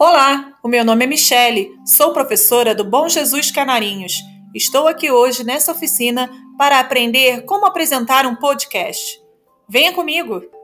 Olá, o meu nome é Michele, sou professora do Bom Jesus Canarinhos. Estou aqui hoje nessa oficina para aprender como apresentar um podcast. Venha comigo!